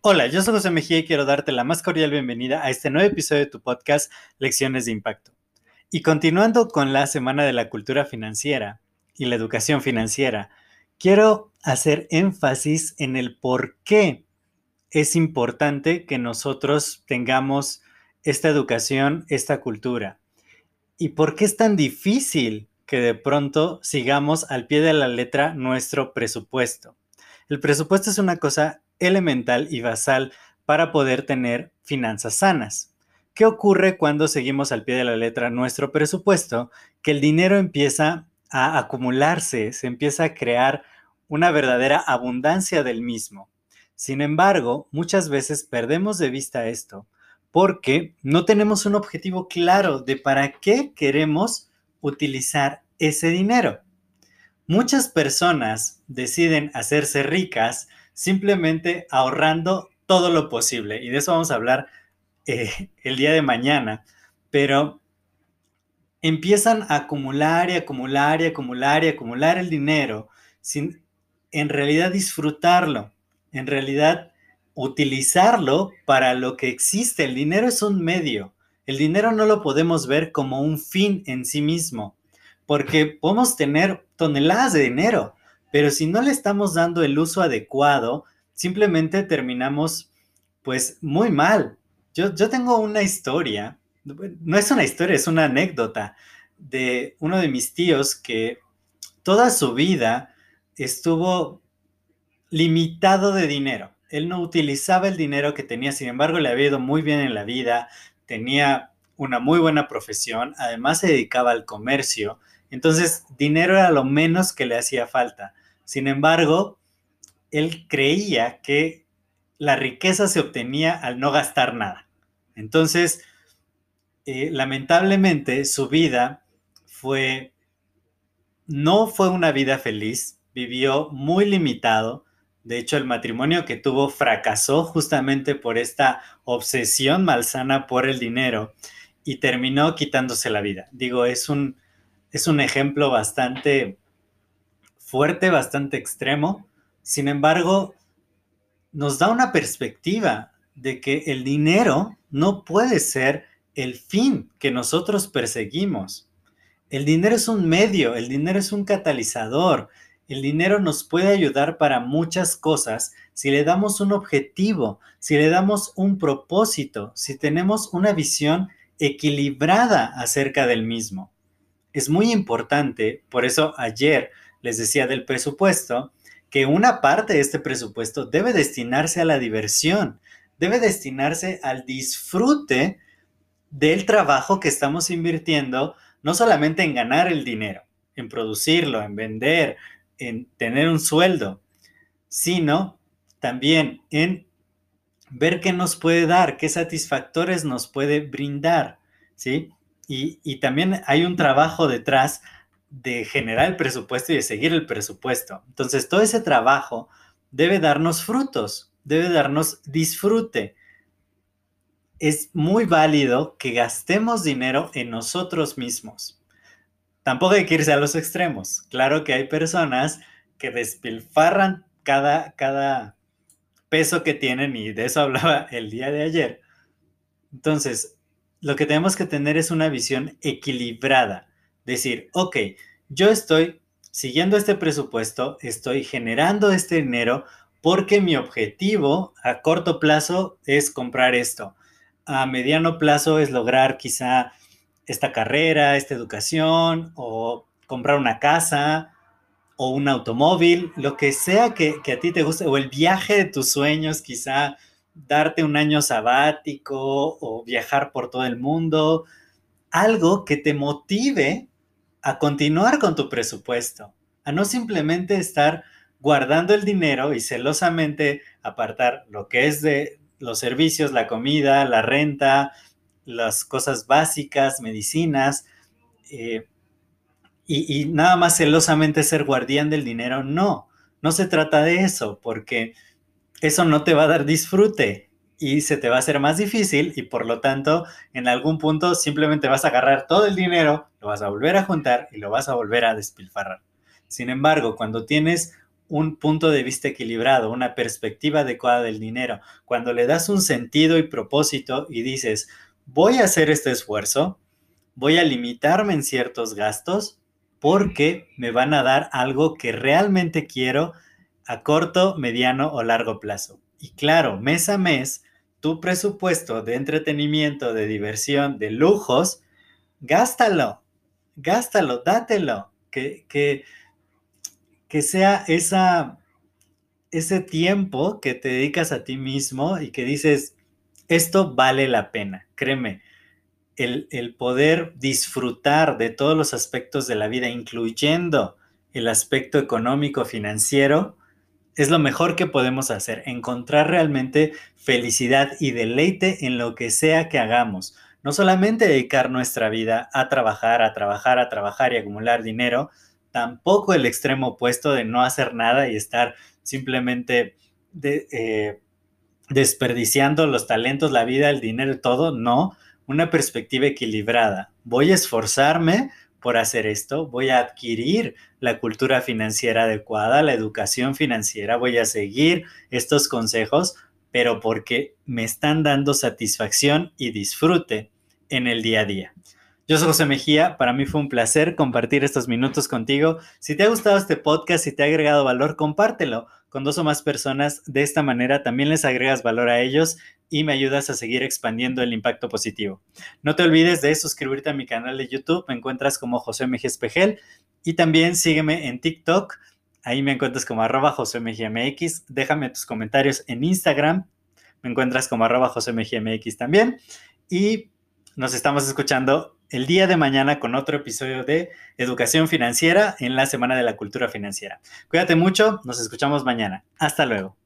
Hola, yo soy José Mejía y quiero darte la más cordial bienvenida a este nuevo episodio de tu podcast Lecciones de Impacto. Y continuando con la Semana de la Cultura Financiera y la Educación Financiera, quiero hacer énfasis en el por qué es importante que nosotros tengamos esta educación, esta cultura. Y por qué es tan difícil que de pronto sigamos al pie de la letra nuestro presupuesto. El presupuesto es una cosa elemental y basal para poder tener finanzas sanas. ¿Qué ocurre cuando seguimos al pie de la letra nuestro presupuesto? Que el dinero empieza a acumularse, se empieza a crear una verdadera abundancia del mismo. Sin embargo, muchas veces perdemos de vista esto porque no tenemos un objetivo claro de para qué queremos utilizar ese dinero. Muchas personas deciden hacerse ricas simplemente ahorrando todo lo posible. Y de eso vamos a hablar eh, el día de mañana. Pero empiezan a acumular y acumular y acumular y acumular el dinero sin en realidad disfrutarlo, en realidad utilizarlo para lo que existe. El dinero es un medio. El dinero no lo podemos ver como un fin en sí mismo, porque podemos tener toneladas de dinero, pero si no le estamos dando el uso adecuado, simplemente terminamos pues muy mal. Yo, yo tengo una historia, no es una historia, es una anécdota de uno de mis tíos que toda su vida estuvo limitado de dinero. Él no utilizaba el dinero que tenía, sin embargo le había ido muy bien en la vida, tenía una muy buena profesión, además se dedicaba al comercio, entonces dinero era lo menos que le hacía falta. Sin embargo, él creía que la riqueza se obtenía al no gastar nada. Entonces, eh, lamentablemente, su vida fue, no fue una vida feliz, vivió muy limitado. De hecho, el matrimonio que tuvo fracasó justamente por esta obsesión malsana por el dinero y terminó quitándose la vida. Digo, es un, es un ejemplo bastante fuerte, bastante extremo. Sin embargo, nos da una perspectiva de que el dinero no puede ser el fin que nosotros perseguimos. El dinero es un medio, el dinero es un catalizador. El dinero nos puede ayudar para muchas cosas si le damos un objetivo, si le damos un propósito, si tenemos una visión equilibrada acerca del mismo. Es muy importante, por eso ayer les decía del presupuesto, que una parte de este presupuesto debe destinarse a la diversión, debe destinarse al disfrute del trabajo que estamos invirtiendo, no solamente en ganar el dinero, en producirlo, en vender, en tener un sueldo, sino también en ver qué nos puede dar, qué satisfactores nos puede brindar, ¿sí? Y, también hay un trabajo detrás de generar el presupuesto y de seguir el presupuesto. Entonces, todo ese trabajo debe darnos frutos, debe darnos disfrute. Es muy válido que gastemos dinero en nosotros mismos. Tampoco hay que irse a los extremos. Claro que hay personas que despilfarran cada, cada peso que tienen y de eso hablaba el día de ayer. Entonces, lo que tenemos que tener es una visión equilibrada decir, ok, yo estoy siguiendo este presupuesto, estoy generando este dinero porque mi objetivo a corto plazo es comprar esto. A mediano plazo es lograr quizá esta carrera, esta educación o comprar una casa o un automóvil, lo que sea que, que, a ti te guste, o el viaje de tus sueños, quizá darte un año sabático o viajar por todo el mundo, algo que te motive a continuar con tu presupuesto, a no simplemente estar guardando el dinero y celosamente apartar lo que es de los servicios, la comida, la renta, las cosas básicas, medicinas, eh, y, y, nada más celosamente ser guardián del dinero. No, no se trata de eso, porque eso no te va a dar disfrute y se te va a hacer más difícil y por lo tanto en algún punto simplemente vas a agarrar todo el dinero, lo vas a volver a juntar y lo vas a volver a despilfarrar. Sin embargo, cuando tienes un punto de vista equilibrado, una perspectiva adecuada del dinero, cuando le das un sentido y propósito y dices, voy a hacer este esfuerzo, voy a limitarme en ciertos gastos porque me van a dar algo que realmente quiero a corto, mediano o largo plazo. Y claro, mes a mes, tu presupuesto de entretenimiento, de diversión, de lujos, gástalo, gástalo, dátelo, que, que que sea esa, ese tiempo que te dedicas a ti mismo y que dices, esto vale la pena, créeme. El, el, poder disfrutar de todos los aspectos de la vida, incluyendo el aspecto económico, financiero, es lo mejor que podemos hacer, encontrar realmente felicidad y deleite en lo que sea que hagamos. No solamente dedicar nuestra vida a trabajar, a trabajar, a trabajar y acumular dinero, tampoco el extremo opuesto de no hacer nada y estar simplemente eh, desperdiciando los talentos, la vida, el dinero, todo, no, una perspectiva equilibrada. Voy a esforzarme por hacer esto, voy a adquirir la cultura financiera adecuada, la educación financiera, voy a seguir estos consejos, pero porque me están dando satisfacción y disfrute en el día a día. Yo soy José Mejía, para mí fue un placer compartir estos minutos contigo. Si te ha gustado este podcast, si te ha agregado valor, compártelo con dos o más personas. De esta manera también les agregas valor a ellos y me ayudas a seguir expandiendo el impacto positivo. No te olvides de suscribirte a mi canal de YouTube, me encuentras como José Mejía Espejel y también sígueme en TikTok, ahí me encuentras como arroba José Mejía MX, déjame tus comentarios en Instagram, me encuentras como arroba José Mejía MX también y nos estamos escuchando el día de mañana con otro episodio de Educación Financiera en la Semana de la Cultura Financiera. Cuídate mucho, nos escuchamos mañana. Hasta luego.